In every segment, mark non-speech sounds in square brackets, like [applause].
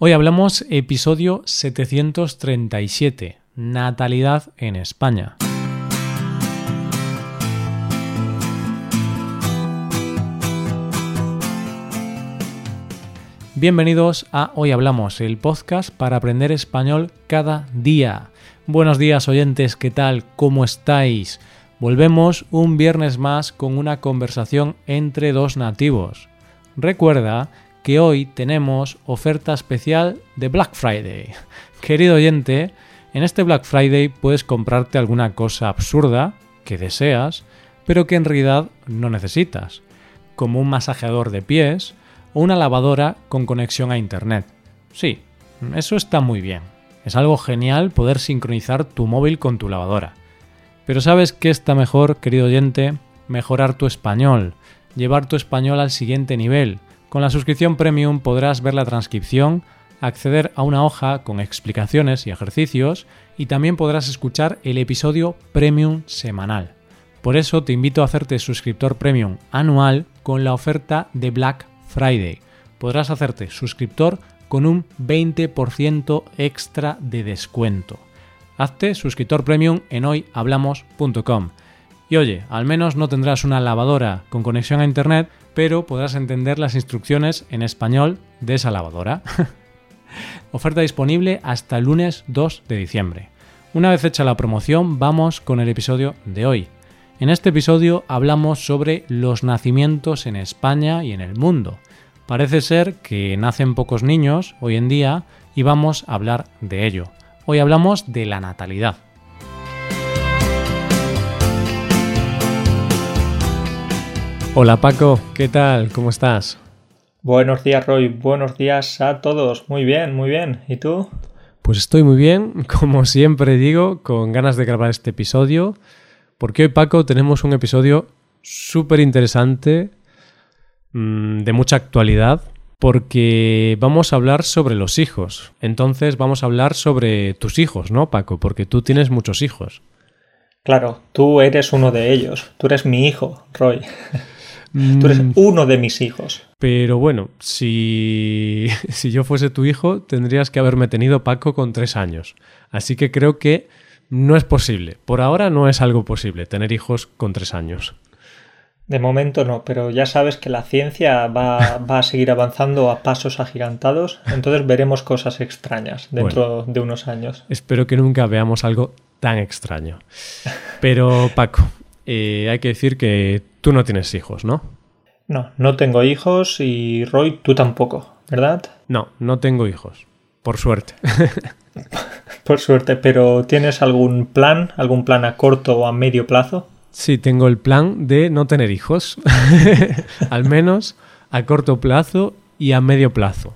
Hoy hablamos episodio 737, Natalidad en España. Bienvenidos a Hoy Hablamos, el podcast para aprender español cada día. Buenos días oyentes, ¿qué tal? ¿Cómo estáis? Volvemos un viernes más con una conversación entre dos nativos. Recuerda que hoy tenemos oferta especial de Black Friday. [laughs] Querido oyente, en este Black Friday puedes comprarte alguna cosa absurda que deseas, pero que en realidad no necesitas, como un masajeador de pies o una lavadora con conexión a Internet. Sí, eso está muy bien. Es algo genial poder sincronizar tu móvil con tu lavadora. Pero ¿sabes qué está mejor, querido oyente? Mejorar tu español, llevar tu español al siguiente nivel, con la suscripción premium podrás ver la transcripción, acceder a una hoja con explicaciones y ejercicios y también podrás escuchar el episodio premium semanal. Por eso te invito a hacerte suscriptor premium anual con la oferta de Black Friday. Podrás hacerte suscriptor con un 20% extra de descuento. Hazte suscriptor premium en hoyhablamos.com. Y oye, al menos no tendrás una lavadora con conexión a internet, pero podrás entender las instrucciones en español de esa lavadora. [laughs] Oferta disponible hasta lunes 2 de diciembre. Una vez hecha la promoción, vamos con el episodio de hoy. En este episodio hablamos sobre los nacimientos en España y en el mundo. Parece ser que nacen pocos niños hoy en día y vamos a hablar de ello. Hoy hablamos de la natalidad. Hola Paco, ¿qué tal? ¿Cómo estás? Buenos días Roy, buenos días a todos. Muy bien, muy bien. ¿Y tú? Pues estoy muy bien, [laughs] como siempre digo, con ganas de grabar este episodio, porque hoy Paco tenemos un episodio súper interesante, mm, de mucha actualidad, porque vamos a hablar sobre los hijos. Entonces vamos a hablar sobre tus hijos, ¿no, Paco? Porque tú tienes muchos hijos. Claro, tú eres uno de ellos. Tú eres mi hijo, Roy. [laughs] Tú eres mm. uno de mis hijos. Pero bueno, si, [laughs] si yo fuese tu hijo, tendrías que haberme tenido Paco con tres años. Así que creo que no es posible. Por ahora no es algo posible tener hijos con tres años. De momento no, pero ya sabes que la ciencia va, va, a seguir avanzando a pasos agigantados, entonces veremos cosas extrañas dentro de unos años. Espero que nunca veamos algo tan extraño. Pero Paco, eh, hay que decir que tú no tienes hijos, ¿no? No, no tengo hijos y Roy, tú tampoco, ¿verdad? No, no tengo hijos. Por suerte. [laughs] Por suerte, pero ¿tienes algún plan, algún plan a corto o a medio plazo? Sí, tengo el plan de no tener hijos. [laughs] Al menos a corto plazo y a medio plazo.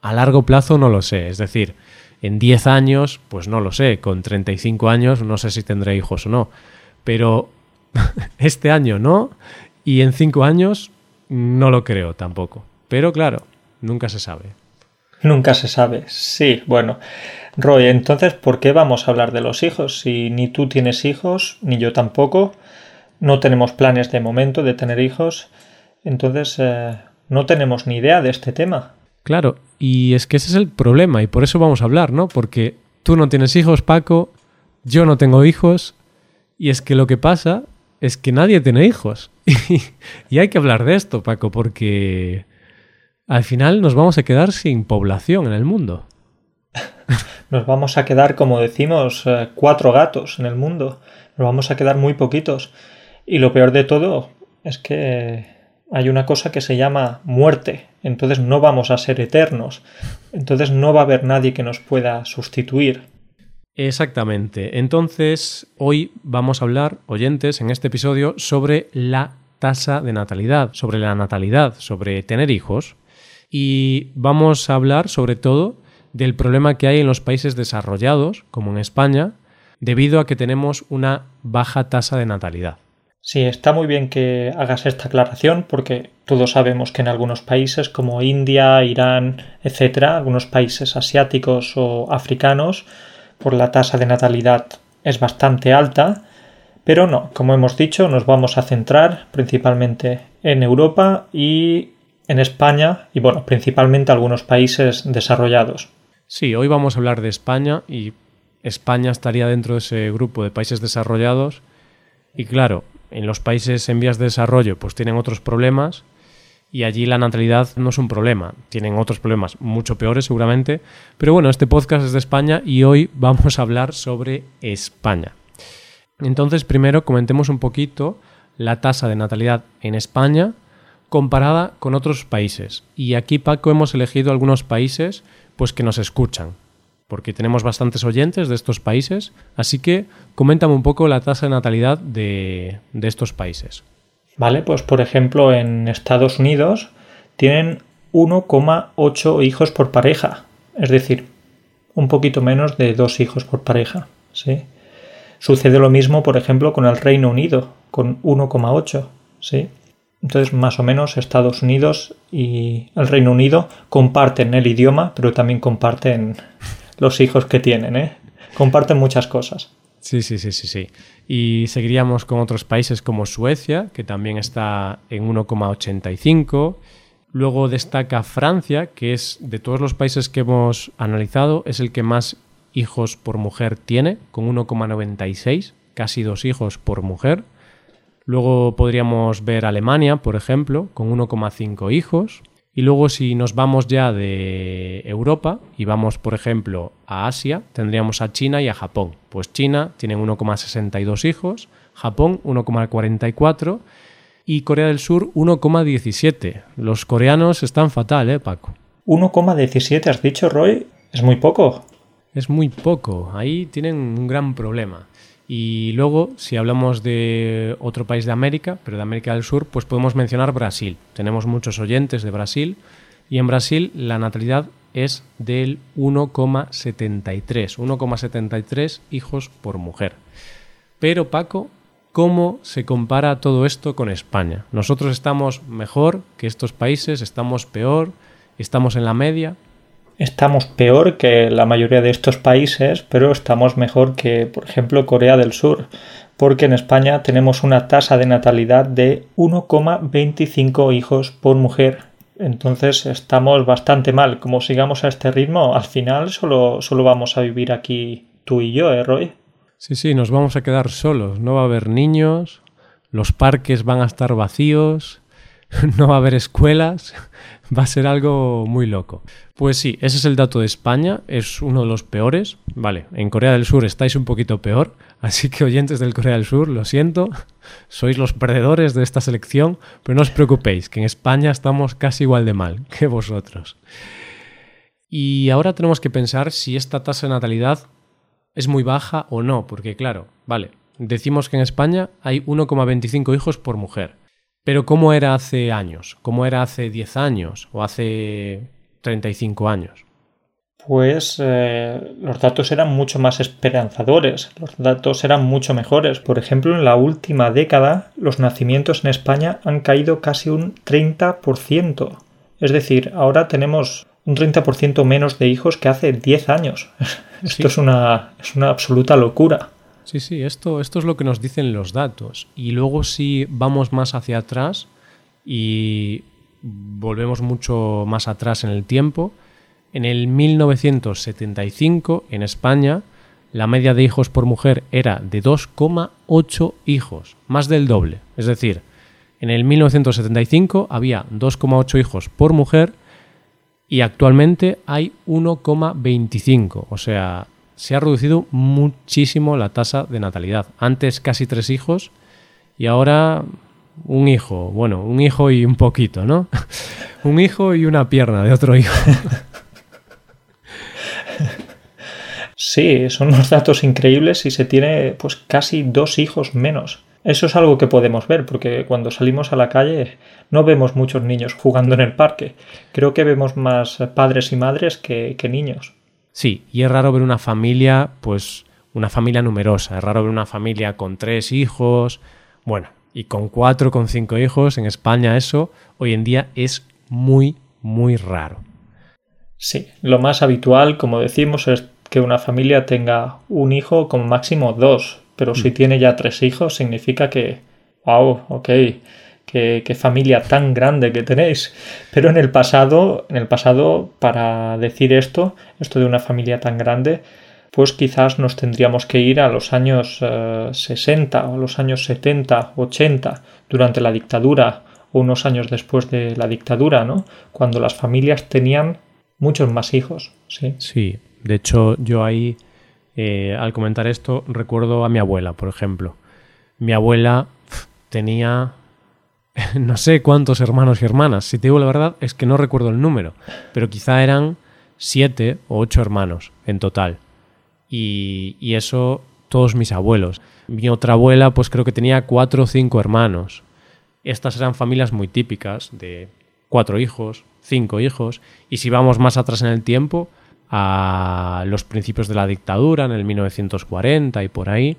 A largo plazo no lo sé, es decir, en 10 años, pues no lo sé, con 35 años no sé si tendré hijos o no, pero [laughs] este año no, y en cinco años no lo creo tampoco. Pero claro, nunca se sabe. Nunca se sabe, sí, bueno. Roy, entonces, ¿por qué vamos a hablar de los hijos? Si ni tú tienes hijos, ni yo tampoco, no tenemos planes de momento de tener hijos, entonces eh, no tenemos ni idea de este tema. Claro, y es que ese es el problema, y por eso vamos a hablar, ¿no? Porque tú no tienes hijos, Paco, yo no tengo hijos, y es que lo que pasa es que nadie tiene hijos. [laughs] y hay que hablar de esto, Paco, porque al final nos vamos a quedar sin población en el mundo. [laughs] Nos vamos a quedar, como decimos, eh, cuatro gatos en el mundo. Nos vamos a quedar muy poquitos. Y lo peor de todo es que hay una cosa que se llama muerte. Entonces no vamos a ser eternos. Entonces no va a haber nadie que nos pueda sustituir. Exactamente. Entonces, hoy vamos a hablar, oyentes, en este episodio sobre la tasa de natalidad, sobre la natalidad, sobre tener hijos. Y vamos a hablar sobre todo del problema que hay en los países desarrollados, como en España, debido a que tenemos una baja tasa de natalidad. Sí, está muy bien que hagas esta aclaración porque todos sabemos que en algunos países como India, Irán, etcétera, algunos países asiáticos o africanos, por la tasa de natalidad es bastante alta, pero no, como hemos dicho, nos vamos a centrar principalmente en Europa y en España y bueno, principalmente algunos países desarrollados. Sí, hoy vamos a hablar de España y España estaría dentro de ese grupo de países desarrollados y claro, en los países en vías de desarrollo pues tienen otros problemas y allí la natalidad no es un problema, tienen otros problemas mucho peores seguramente, pero bueno, este podcast es de España y hoy vamos a hablar sobre España. Entonces, primero comentemos un poquito la tasa de natalidad en España comparada con otros países. Y aquí, Paco, hemos elegido algunos países pues que nos escuchan, porque tenemos bastantes oyentes de estos países, así que coméntame un poco la tasa de natalidad de, de estos países. Vale, pues por ejemplo en Estados Unidos tienen 1,8 hijos por pareja, es decir, un poquito menos de dos hijos por pareja, ¿sí? Sucede lo mismo, por ejemplo, con el Reino Unido, con 1,8, ¿sí? Entonces, más o menos, Estados Unidos y el Reino Unido comparten el idioma, pero también comparten los hijos que tienen, ¿eh? Comparten muchas cosas. Sí, sí, sí, sí, sí. Y seguiríamos con otros países como Suecia, que también está en 1,85. Luego destaca Francia, que es de todos los países que hemos analizado, es el que más hijos por mujer tiene, con 1,96, casi dos hijos por mujer. Luego podríamos ver Alemania, por ejemplo, con 1,5 hijos. Y luego si nos vamos ya de Europa y vamos, por ejemplo, a Asia, tendríamos a China y a Japón. Pues China tiene 1,62 hijos, Japón 1,44 y Corea del Sur 1,17. Los coreanos están fatal, ¿eh, Paco? 1,17 has dicho, Roy. Es muy poco. Es muy poco. Ahí tienen un gran problema. Y luego, si hablamos de otro país de América, pero de América del Sur, pues podemos mencionar Brasil. Tenemos muchos oyentes de Brasil y en Brasil la natalidad es del 1,73, 1,73 hijos por mujer. Pero Paco, ¿cómo se compara todo esto con España? Nosotros estamos mejor que estos países, estamos peor, estamos en la media estamos peor que la mayoría de estos países, pero estamos mejor que, por ejemplo, Corea del Sur, porque en España tenemos una tasa de natalidad de 1,25 hijos por mujer. Entonces estamos bastante mal. Como sigamos a este ritmo, al final solo, solo vamos a vivir aquí tú y yo, ¿eh, Roy? Sí, sí, nos vamos a quedar solos. No va a haber niños, los parques van a estar vacíos, [laughs] no va a haber escuelas, [laughs] va a ser algo muy loco. Pues sí, ese es el dato de España, es uno de los peores. Vale, en Corea del Sur estáis un poquito peor, [laughs] así que oyentes del Corea del Sur, lo siento, sois los perdedores de esta selección, pero no os preocupéis, que en España estamos casi igual de mal que vosotros. Y ahora tenemos que pensar si esta tasa de natalidad es muy baja o no, porque claro, vale, decimos que en España hay 1,25 hijos por mujer. Pero ¿cómo era hace años? ¿Cómo era hace 10 años o hace 35 años? Pues eh, los datos eran mucho más esperanzadores, los datos eran mucho mejores. Por ejemplo, en la última década los nacimientos en España han caído casi un 30%. Es decir, ahora tenemos un 30% menos de hijos que hace 10 años. [laughs] Esto es, una, es una absoluta locura. Sí, sí, esto, esto es lo que nos dicen los datos. Y luego si vamos más hacia atrás y volvemos mucho más atrás en el tiempo, en el 1975 en España la media de hijos por mujer era de 2,8 hijos, más del doble. Es decir, en el 1975 había 2,8 hijos por mujer y actualmente hay 1,25. O sea, se ha reducido muchísimo la tasa de natalidad. Antes casi tres hijos y ahora un hijo. Bueno, un hijo y un poquito, ¿no? [laughs] un hijo y una pierna de otro hijo. [laughs] sí, son unos datos increíbles y se tiene pues casi dos hijos menos. Eso es algo que podemos ver, porque cuando salimos a la calle no vemos muchos niños jugando en el parque. Creo que vemos más padres y madres que, que niños. Sí, y es raro ver una familia, pues una familia numerosa, es raro ver una familia con tres hijos, bueno, y con cuatro, con cinco hijos, en España eso hoy en día es muy, muy raro. Sí, lo más habitual, como decimos, es que una familia tenga un hijo como máximo dos, pero si mm. tiene ya tres hijos significa que, wow, ok, qué, familia tan grande que tenéis. Pero en el pasado, en el pasado, para decir esto, esto de una familia tan grande, pues quizás nos tendríamos que ir a los años 60 eh, o a los años 70, 80, durante la dictadura o unos años después de la dictadura, ¿no? Cuando las familias tenían muchos más hijos, ¿sí? Sí, de hecho yo ahí, eh, al comentar esto, recuerdo a mi abuela, por ejemplo. Mi abuela tenía [laughs] no sé cuántos hermanos y hermanas. Si te digo la verdad, es que no recuerdo el número, pero quizá eran siete o ocho hermanos en total y, eso todos mis abuelos. Mi otra abuela pues creo que tenía cuatro o cinco hermanos. Estas eran familias muy típicas de cuatro hijos, cinco hijos, y si vamos más atrás en el tiempo, a los principios de la dictadura, en el 1940 y por ahí,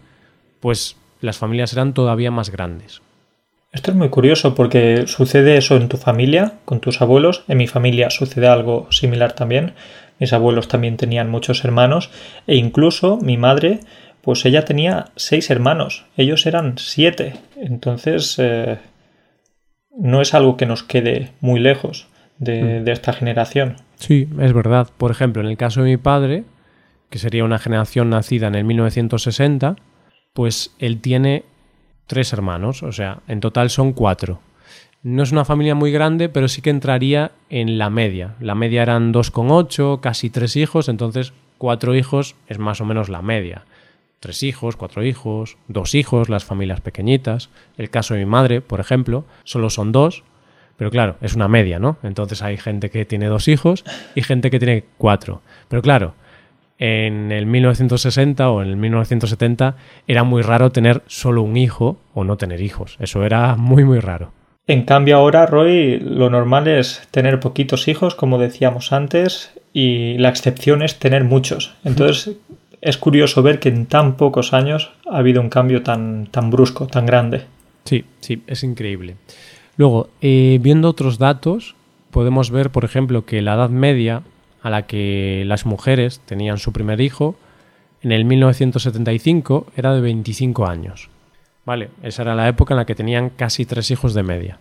pues las familias eran todavía más grandes. Esto es muy curioso porque sucede eso en tu familia, con tus abuelos. En mi familia sucede algo similar también. Mis abuelos también tenían muchos hermanos e incluso mi madre, pues ella tenía seis hermanos. Ellos eran siete. Entonces eh, no es algo que nos quede muy lejos de, mm. de esta generación. Sí, es verdad. Por ejemplo, en el caso de mi padre, que sería una generación nacida en el 1960, pues él tiene tres hermanos, o sea, en total son cuatro. No es una familia muy grande, pero sí que entraría en la media. La media eran 2,8, casi tres hijos, entonces cuatro hijos es más o menos la media. Tres hijos, cuatro hijos, dos hijos, las familias pequeñitas. El caso de mi madre, por ejemplo, solo son dos, pero claro, es una media, ¿no? Entonces hay gente que tiene dos hijos y gente que tiene cuatro. Pero claro, en el 1960 o en el 1970 era muy raro tener solo un hijo o no tener hijos. Eso era muy muy raro. En cambio ahora, Roy, lo normal es tener poquitos hijos, como decíamos antes, y la excepción es tener muchos. Entonces es curioso ver que en tan pocos años ha habido un cambio tan, tan brusco, tan grande. Sí, sí, es increíble. Luego, eh, viendo otros datos, podemos ver, por ejemplo, que la Edad Media a la que las mujeres tenían su primer hijo, en el 1975 era de 25 años. Vale, esa era la época en la que tenían casi tres hijos de media.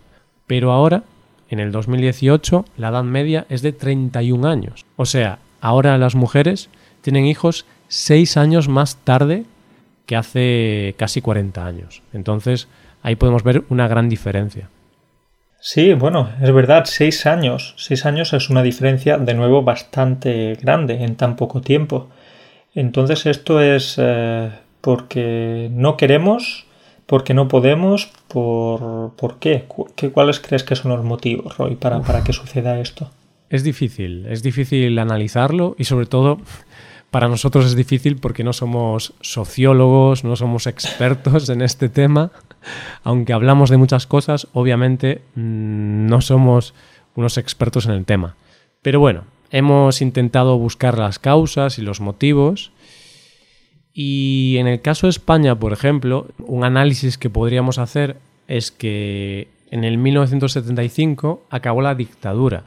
Pero ahora, en el 2018, la edad media es de 31 años. O sea, ahora las mujeres tienen hijos seis años más tarde que hace casi 40 años. Entonces, ahí podemos ver una gran diferencia. Sí, bueno, es verdad, seis años. Seis años es una diferencia de nuevo bastante grande en tan poco tiempo. Entonces esto es eh, porque no queremos, porque no podemos, por, ¿por qué? ¿Cuáles crees que son los motivos, Roy, para, para que suceda esto? Es difícil, es difícil analizarlo y sobre todo para nosotros es difícil porque no somos sociólogos, no somos expertos en este tema. Aunque hablamos de muchas cosas, obviamente mm, no somos unos expertos en el tema. Pero bueno, hemos intentado buscar las causas y los motivos. Y en el caso de España, por ejemplo, un análisis que podríamos hacer es que en el 1975 acabó la dictadura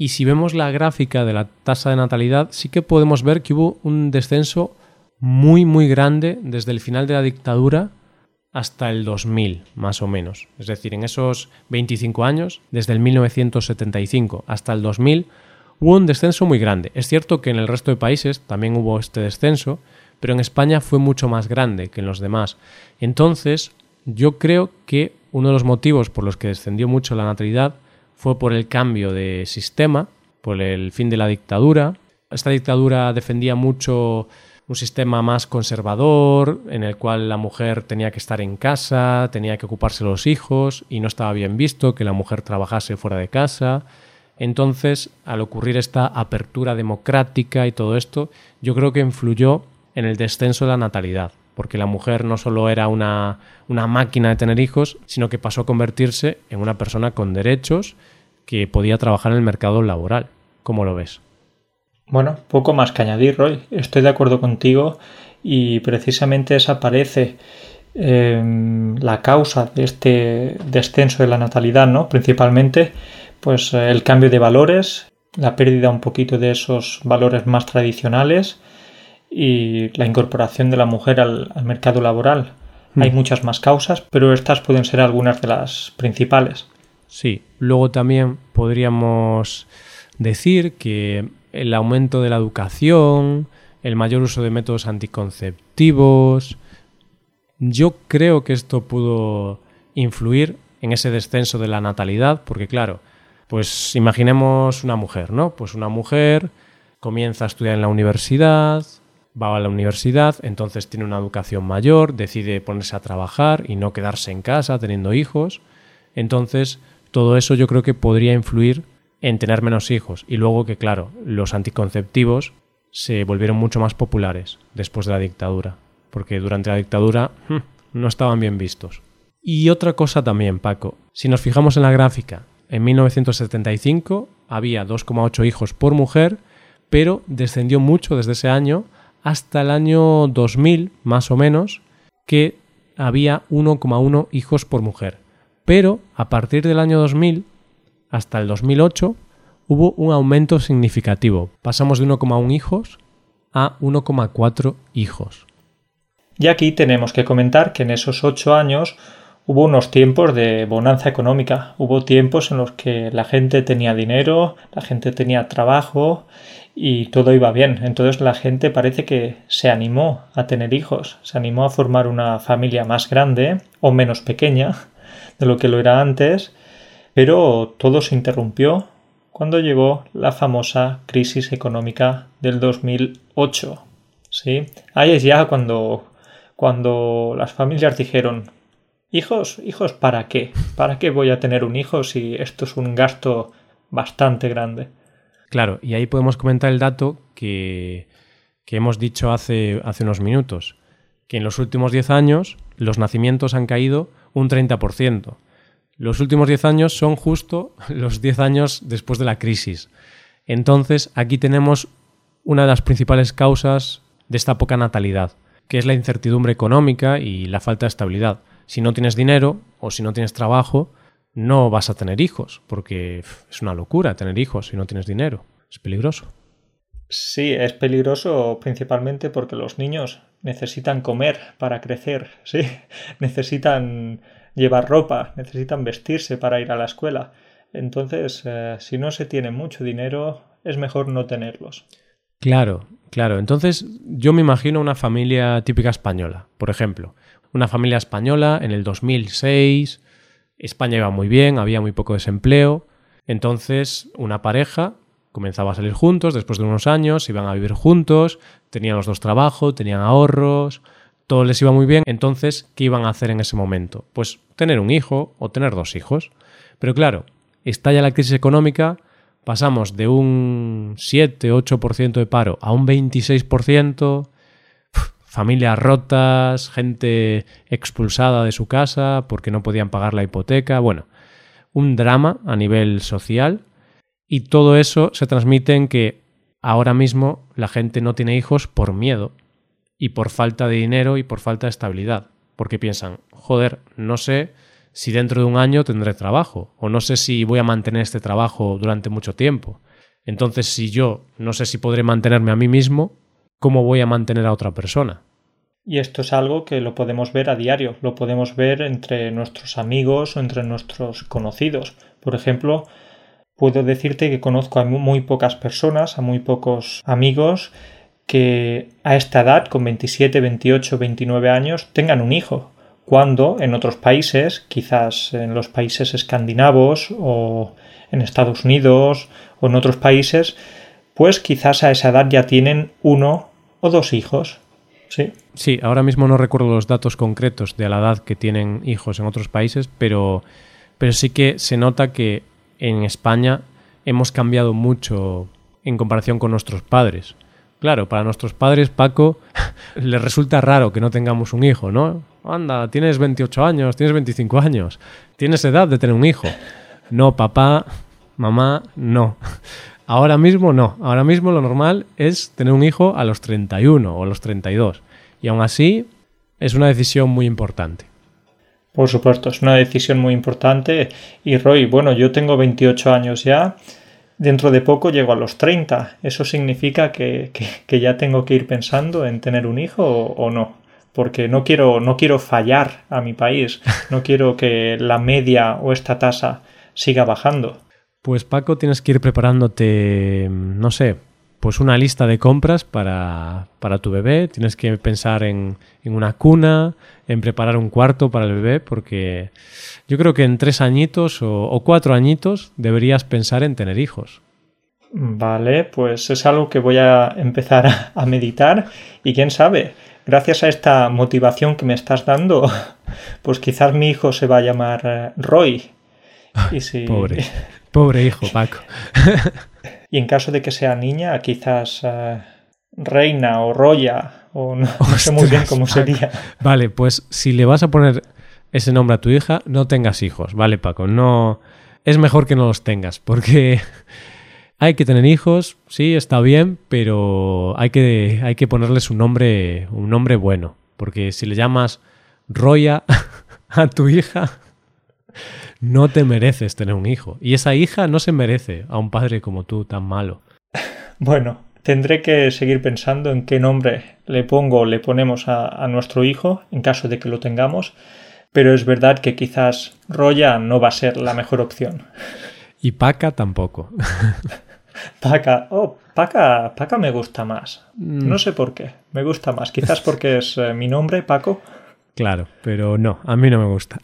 y si vemos la gráfica de la tasa de natalidad, sí que podemos ver que hubo un descenso muy, muy grande desde el final de la dictadura hasta el 2000, más o menos. Es decir, en esos 25 años, desde el 1975 hasta el 2000, hubo un descenso muy grande. Es cierto que en el resto de países también hubo este descenso, pero en España fue mucho más grande que en los demás. Entonces, yo creo que uno de los motivos por los que descendió mucho la natalidad fue por el cambio de sistema, por el fin de la dictadura. Esta dictadura defendía mucho un sistema más conservador, en el cual la mujer tenía que estar en casa, tenía que ocuparse los hijos y no estaba bien visto que la mujer trabajase fuera de casa. Entonces, al ocurrir esta apertura democrática y todo esto, yo creo que influyó en el descenso de la natalidad, porque la mujer no solo era una, una máquina de tener hijos, sino que pasó a convertirse en una persona con derechos que podía trabajar en el mercado laboral. ¿Cómo lo ves? Bueno, poco más que añadir, Roy. Estoy de acuerdo contigo y precisamente esa parece em, la causa de este descenso de la natalidad, ¿no? Principalmente, pues eh, el cambio de valores, la pérdida un poquito de esos valores más tradicionales y la incorporación de la mujer al mercado laboral. Hmm. Hay muchas más causas, pero estas pueden ser algunas de las principales. Sí, luego también podríamos decir que el aumento de la educación, el mayor uso de métodos anticonceptivos, yo creo que esto pudo influir en ese descenso de la natalidad, porque claro, pues imaginemos una mujer, ¿no? Pues una mujer comienza a estudiar en la universidad, va a la universidad, entonces tiene una educación mayor, decide ponerse a trabajar y no quedarse en casa teniendo hijos. Entonces, todo eso yo creo que podría influir en tener menos hijos. Y luego que, claro, los anticonceptivos se volvieron mucho más populares después de la dictadura, porque durante la dictadura hmm, no estaban bien vistos. Y otra cosa también, Paco, si nos fijamos en la gráfica, en 1975 había 2,8 hijos por mujer, pero descendió mucho desde ese año hasta el año 2000, más o menos, que había 1,1 hijos por mujer. Pero a partir del año 2000 hasta el 2008 hubo un aumento significativo. Pasamos de 1,1 hijos a 1,4 hijos. Y aquí tenemos que comentar que en esos ocho años hubo unos tiempos de bonanza económica, hubo tiempos en los que la gente tenía dinero, la gente tenía trabajo y todo iba bien. Entonces la gente parece que se animó a tener hijos, se animó a formar una familia más grande o menos pequeña de lo que lo era antes, pero todo se interrumpió cuando llegó la famosa crisis económica del 2008. ¿sí? Ahí es ya cuando, cuando las familias dijeron Hijos, hijos, ¿para qué? ¿Para qué voy a tener un hijo si esto es un gasto bastante grande? Claro, y ahí podemos comentar el dato que, que hemos dicho hace, hace unos minutos, que en los últimos 10 años los nacimientos han caído un 30%. Los últimos 10 años son justo [laughs] los 10 años después de la crisis. Entonces, aquí tenemos una de las principales causas de esta poca natalidad, que es la incertidumbre económica y la falta de estabilidad si no tienes dinero o si no tienes trabajo, no vas a tener hijos, porque es una locura tener hijos si no tienes dinero. Es peligroso. Sí, es peligroso principalmente porque los niños necesitan comer para crecer, [laughs] sí, necesitan llevar ropa, necesitan vestirse para ir a la escuela. Entonces, eh, si no se tiene mucho dinero, es mejor no tenerlos. Claro, claro. Entonces, yo me imagino una familia típica española, por ejemplo una familia española en el 2006. España iba muy bien, había muy poco desempleo. Entonces, una pareja comenzaba a salir juntos, después de unos años, iban a vivir juntos, tenían los dos trabajo, tenían ahorros, todo les iba muy bien. Entonces, ¿qué iban a hacer en ese momento? Pues tener un hijo o tener dos hijos. Pero claro, estalla la crisis económica, pasamos de un 7-8% de paro a un 26%, familias rotas, gente expulsada de su casa porque no podían pagar la hipoteca, bueno, un drama a nivel social y todo eso se transmite en que ahora mismo la gente no tiene hijos por miedo y por falta de dinero y por falta de estabilidad, porque piensan, joder, no sé si dentro de un año tendré trabajo o no sé si voy a mantener este trabajo durante mucho tiempo. Entonces, si yo no sé si podré mantenerme a mí mismo, ¿cómo voy a mantener a otra persona? Y esto es algo que lo podemos ver a diario, lo podemos ver entre nuestros amigos o entre nuestros conocidos. Por ejemplo, puedo decirte que conozco a muy pocas personas, a muy pocos amigos que a esta edad, con 27, 28, 29 años, tengan un hijo, cuando en otros países, quizás en los países escandinavos o en Estados Unidos o en otros países, pues quizás a esa edad ya tienen uno o dos hijos. Sí. Sí, ahora mismo no recuerdo los datos concretos de la edad que tienen hijos en otros países, pero, pero sí que se nota que en España hemos cambiado mucho en comparación con nuestros padres. Claro, para nuestros padres, Paco, [laughs] les resulta raro que no tengamos un hijo, ¿no? Anda, tienes 28 años, tienes 25 años, tienes edad de tener un hijo. No, papá, mamá, no. [laughs] Ahora mismo no. Ahora mismo lo normal es tener un hijo a los 31 o a los 32. Y aún así es una decisión muy importante. Por supuesto, es una decisión muy importante. Y Roy, bueno, yo tengo 28 años ya. Dentro de poco llego a los 30. ¿Eso significa que, ya tengo que ir pensando en tener un hijo o, no? porque no quiero, no quiero fallar a mi país, no quiero que la media o esta tasa siga bajando. Pues Paco, tienes que ir preparándote, no sé, pues una lista de compras para, para tu bebé. Tienes que pensar en, en, una cuna, en preparar un cuarto para el bebé, porque yo creo que en tres añitos o, o cuatro añitos deberías pensar en tener hijos. Vale, pues es algo que voy a empezar a meditar y quién sabe, gracias a esta motivación que me estás dando, [laughs] pues quizás mi hijo se va a llamar eh, Roy. Y si... Pobre, pobre hijo, Paco. [laughs] y en caso de que sea niña, quizás uh, Reina o Roya, o no, no sé muy bien cómo sería. Vale, pues si le vas a poner ese nombre a tu hija, no tengas hijos, ¿vale, Paco? No... Es mejor que no los tengas, porque [laughs] hay que tener hijos, sí, está bien, pero hay que, hay que ponerles un nombre, un nombre bueno. Porque si le llamas Roya [laughs] a tu hija, no te mereces tener un hijo. Y esa hija no se merece a un padre como tú, tan malo. [laughs] Bueno, tendré que seguir pensando en qué nombre le pongo o le ponemos a, a nuestro hijo, en caso de que lo tengamos. Pero es verdad que quizás Roya no va a ser la mejor opción. [laughs] Y Paca tampoco. [laughs] Paca, oh, Paca, Paca me gusta más. Mm. No sé por qué, me gusta más. Quizás porque es eh, mi nombre, Paco. Claro, pero no, a mí no me gusta.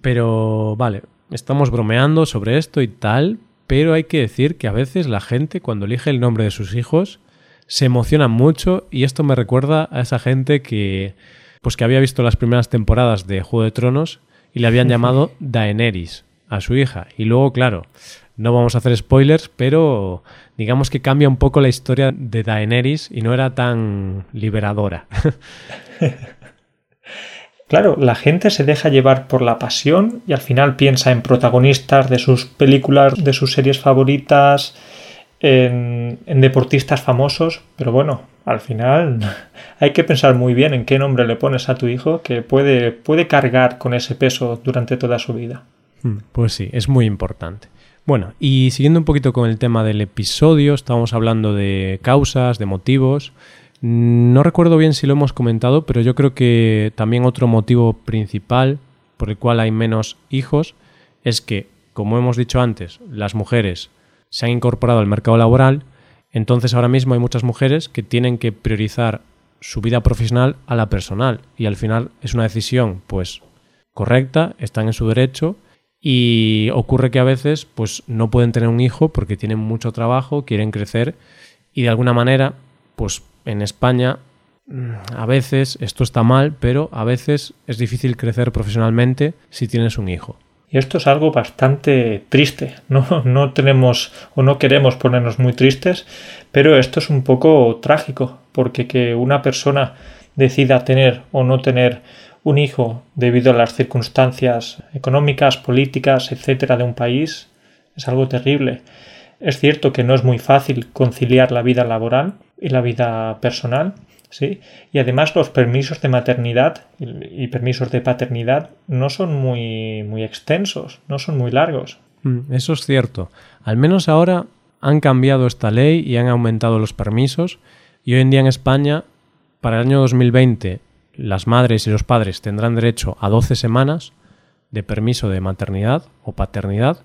Pero vale, estamos bromeando sobre esto y tal, pero hay que decir que a veces la gente cuando elige el nombre de sus hijos se emociona mucho y esto me recuerda a esa gente que pues que había visto las primeras temporadas de Juego de Tronos y le habían llamado Daenerys a su hija y luego claro no vamos a hacer spoilers, pero digamos que cambia un poco la historia de Daenerys y no era tan liberadora. [laughs] Claro, la gente se deja llevar por la pasión y al final piensa en protagonistas de sus películas, de sus series favoritas, en, deportistas famosos, pero bueno, al final [laughs] hay que pensar muy bien en qué nombre le pones a tu hijo que puede, puede cargar con ese peso durante toda su vida. Hmm, pues sí, es muy importante. Bueno, y siguiendo un poquito con el tema del episodio, estábamos hablando de causas, de motivos. No recuerdo bien si lo hemos comentado, pero yo creo que también otro motivo principal por el cual hay menos hijos es que, como hemos dicho antes, las mujeres se han incorporado al mercado laboral, entonces ahora mismo hay muchas mujeres que tienen que priorizar su vida profesional a la personal y al final es una decisión pues correcta, están en su derecho y ocurre que a veces pues no pueden tener un hijo porque tienen mucho trabajo, quieren crecer y de alguna manera pues en España mm, a veces esto está mal, pero a veces es difícil crecer profesionalmente si tienes un hijo. Y esto es algo bastante triste. No, [laughs] no tenemos o no queremos ponernos muy tristes, pero esto es un poco trágico, porque que una persona decida tener o no tener un hijo debido a las circunstancias económicas, políticas, etcétera, de un país es algo terrible. Es cierto que no es muy fácil conciliar la vida laboral y la vida personal, ¿sí? Y además los permisos de maternidad y, permisos de paternidad no son muy, muy extensos, no son muy largos. Mm, eso es cierto. Al menos ahora han cambiado esta ley y han aumentado los permisos y hoy en día en España, para el año 2020 las madres y los padres tendrán derecho a 12 semanas de permiso de maternidad o paternidad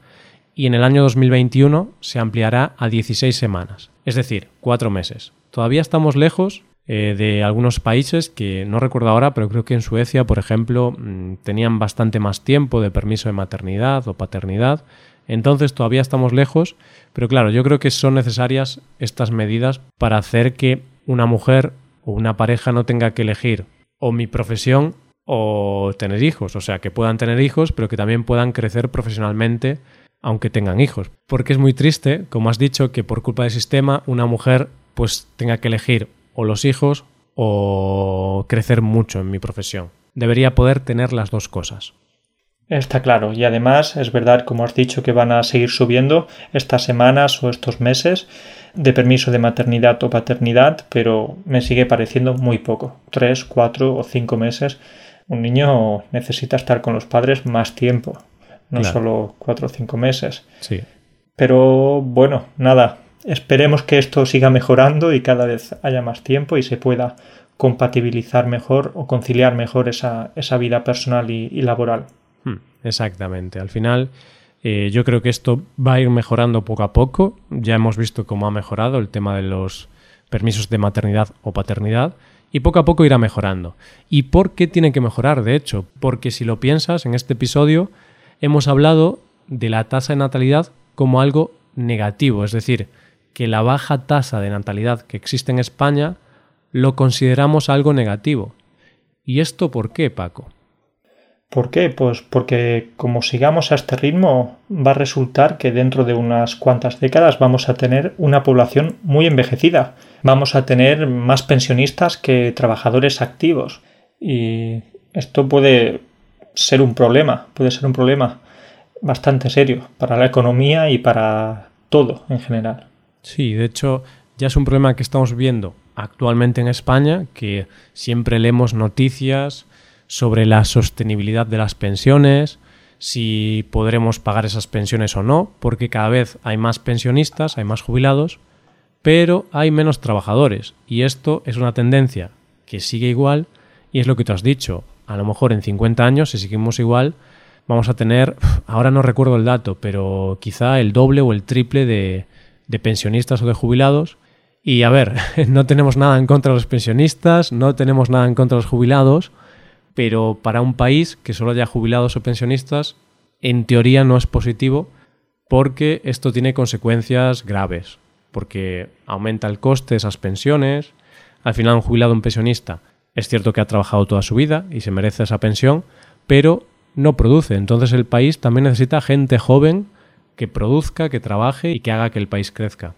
y en el año 2021 se ampliará a 16 semanas, es decir, cuatro meses. Todavía estamos lejos eh, de algunos países que no recuerdo ahora, pero creo que en Suecia, por ejemplo, mm, tenían bastante más tiempo de permiso de maternidad o paternidad. Entonces todavía estamos lejos, pero claro, yo creo que son necesarias estas medidas para hacer que una mujer o una pareja no tenga que elegir o mi profesión o tener hijos, o sea, que puedan tener hijos, pero que también puedan crecer profesionalmente aunque tengan hijos. Porque es muy triste, como has dicho, que por culpa del sistema una mujer pues tenga que elegir o los hijos o crecer mucho en mi profesión. Debería poder tener las dos cosas. Está claro, y además es verdad, como has dicho, que van a seguir subiendo estas semanas o estos meses de permiso de maternidad o paternidad, pero me sigue pareciendo muy poco. Tres, cuatro o cinco meses. Un niño necesita estar con los padres más tiempo, no solo cuatro o cinco meses. Sí. Pero bueno, nada, esperemos que esto siga mejorando y cada vez haya más tiempo y se pueda compatibilizar mejor o conciliar mejor esa, vida personal y, laboral. Hmm, exactamente. Al final, eh, yo creo que esto va a ir mejorando poco a poco. Ya hemos visto cómo ha mejorado el tema de los permisos de maternidad o paternidad y poco a poco irá mejorando. ¿Y por qué tiene que mejorar? De hecho, porque si lo piensas, en este episodio hemos hablado de la tasa de natalidad como algo negativo, es decir, que la baja tasa de natalidad que existe en España lo consideramos algo negativo. ¿Y esto por qué, Paco? ¿Por qué? Pues porque como sigamos a este ritmo va a resultar que dentro de unas cuantas décadas vamos a tener una población muy envejecida. Vamos a tener más pensionistas que trabajadores activos. Y esto puede ser un problema, puede ser un problema bastante serio para la economía y para todo en general. Sí, de hecho ya es un problema que estamos viendo actualmente en España, que siempre leemos noticias sobre la sostenibilidad de las pensiones, si podremos pagar esas pensiones o no, porque cada vez hay más pensionistas, hay más jubilados, pero hay menos trabajadores. Y esto es una tendencia que sigue igual y es lo que tú has dicho. A lo mejor en 50 años, si seguimos igual, vamos a tener, [laughs] ahora no recuerdo el dato, pero quizá el doble o el triple de, de pensionistas o de jubilados. Y a ver, [laughs] no tenemos nada en contra de los pensionistas, no tenemos nada en contra de los jubilados, pero para un país que solo haya jubilados o pensionistas, en teoría no es positivo porque esto tiene consecuencias graves, porque aumenta el coste de esas pensiones, al final un jubilado un pensionista es cierto que ha trabajado toda su vida y se merece esa pensión, pero no produce, entonces el país también necesita gente joven que produzca, que trabaje y que haga que el país crezca.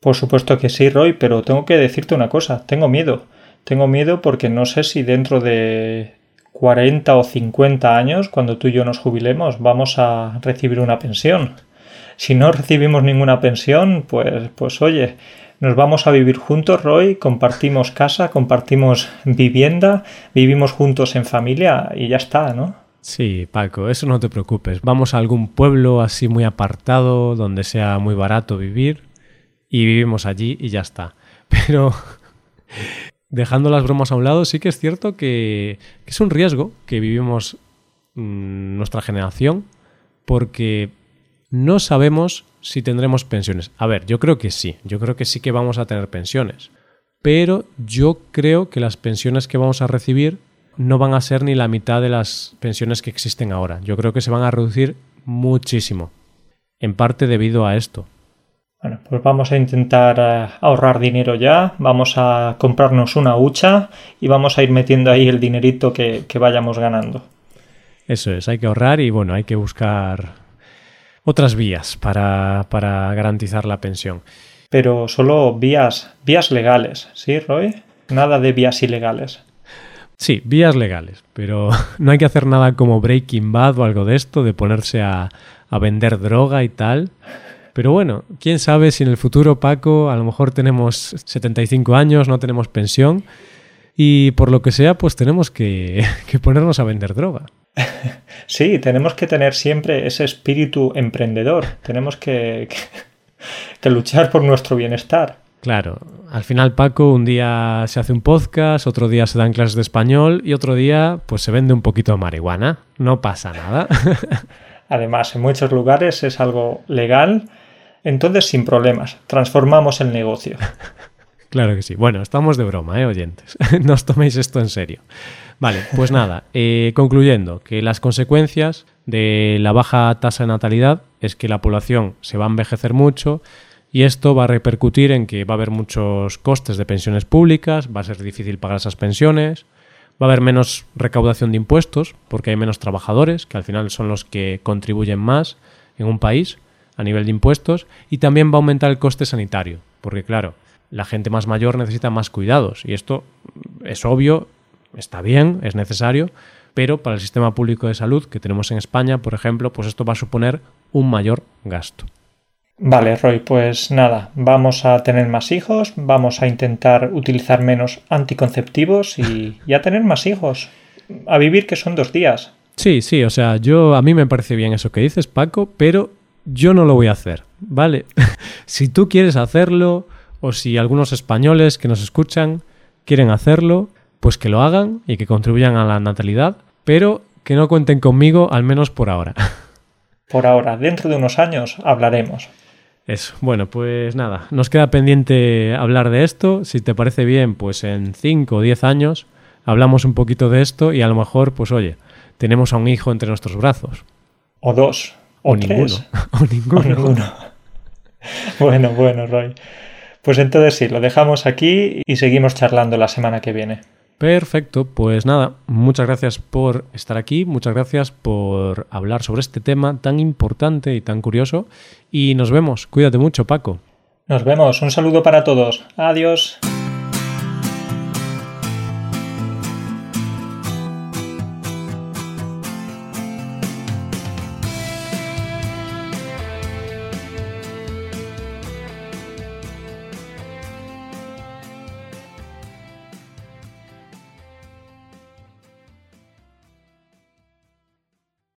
Por supuesto que sí, Roy, pero tengo que decirte una cosa, tengo miedo. Tengo miedo porque no sé si dentro de 40 o 50 años, cuando tú y yo nos jubilemos, vamos a recibir una pensión. Si no recibimos ninguna pensión, pues, pues oye, nos vamos a vivir juntos, Roy, compartimos casa, compartimos vivienda, vivimos juntos en familia y ya está, ¿no? Sí, Paco, eso no te preocupes. Vamos a algún pueblo así muy apartado, donde sea muy barato vivir, y vivimos allí y ya está. [laughs] Pero dejando las bromas a un lado, sí que es cierto que, es un riesgo que vivimos mm, nuestra generación, porque no sabemos si tendremos pensiones. A ver, yo creo que sí, yo creo que sí que vamos a tener pensiones, pero yo creo que las pensiones que vamos a recibir no van a ser ni la mitad de las pensiones que existen ahora. Yo creo que se van a reducir muchísimo, en parte debido a esto. Bueno, pues vamos a intentar eh, ahorrar dinero ya, vamos a comprarnos una hucha y vamos a ir metiendo ahí el dinerito que, vayamos ganando. Eso es, hay que ahorrar y bueno, hay que buscar otras vías para, para garantizar la pensión. Pero solo vías, vías legales, ¿sí, Roy? Nada de vías ilegales. Sí, vías legales, pero [laughs] no hay que hacer nada como Breaking Bad o algo de esto, de ponerse a, vender droga y tal. Pero bueno, quién sabe si en el futuro, Paco, a lo mejor tenemos 75 años, no tenemos pensión y por lo que sea, pues tenemos que, [laughs] ponernos a vender droga. [laughs] Sí, tenemos que tener siempre ese espíritu emprendedor, tenemos que luchar por nuestro bienestar. Claro, al final Paco un día se hace un podcast, otro día se dan clases de español y otro día pues se vende un poquito de marihuana. No pasa nada. [laughs] Además, en muchos lugares es algo legal, entonces sin problemas, transformamos el negocio. [laughs] Claro que sí. Bueno, estamos de broma, ¿eh, oyentes? [laughs] no os toméis esto en serio. Vale, pues nada, eh, concluyendo, que las consecuencias de la baja tasa de natalidad es que la población se va a envejecer mucho, y esto va a repercutir en que va a haber muchos costes de pensiones públicas, va a ser difícil pagar esas pensiones, va a haber menos recaudación de impuestos porque hay menos trabajadores, que al final son los que contribuyen más en un país a nivel de impuestos, y también va a aumentar el coste sanitario, porque claro, la gente más mayor necesita más cuidados y esto es obvio, está bien, es necesario, pero para el sistema público de salud que tenemos en España, por ejemplo, pues esto va a suponer un mayor gasto. Vale, Roy, pues nada, vamos a tener más hijos, vamos a intentar utilizar menos anticonceptivos y, [laughs] a tener más hijos. A vivir que son dos días. Sí, sí, o sea, yo a mí me parece bien eso que dices, Paco, pero yo no lo voy a hacer, ¿vale? [laughs] si tú quieres hacerlo, o si algunos españoles que nos escuchan quieren hacerlo, pues que lo hagan y que contribuyan a la natalidad, pero que no cuenten conmigo al menos por ahora. [laughs] Por ahora, dentro de unos años hablaremos. Eso, bueno, pues nada, nos queda pendiente hablar de esto. Si te parece bien, pues en 5 o 10 años hablamos un poquito de esto y a lo mejor, pues oye, tenemos a un hijo entre nuestros brazos. O dos. O, ninguno. [laughs] O ninguno. O ninguno. [laughs] bueno, bueno, Roy. Pues entonces sí, lo dejamos aquí y seguimos charlando la semana que viene. Perfecto, pues nada, muchas gracias por estar aquí, muchas gracias por hablar sobre este tema tan importante y tan curioso y nos vemos, cuídate mucho Paco. Nos vemos, un saludo para todos, adiós.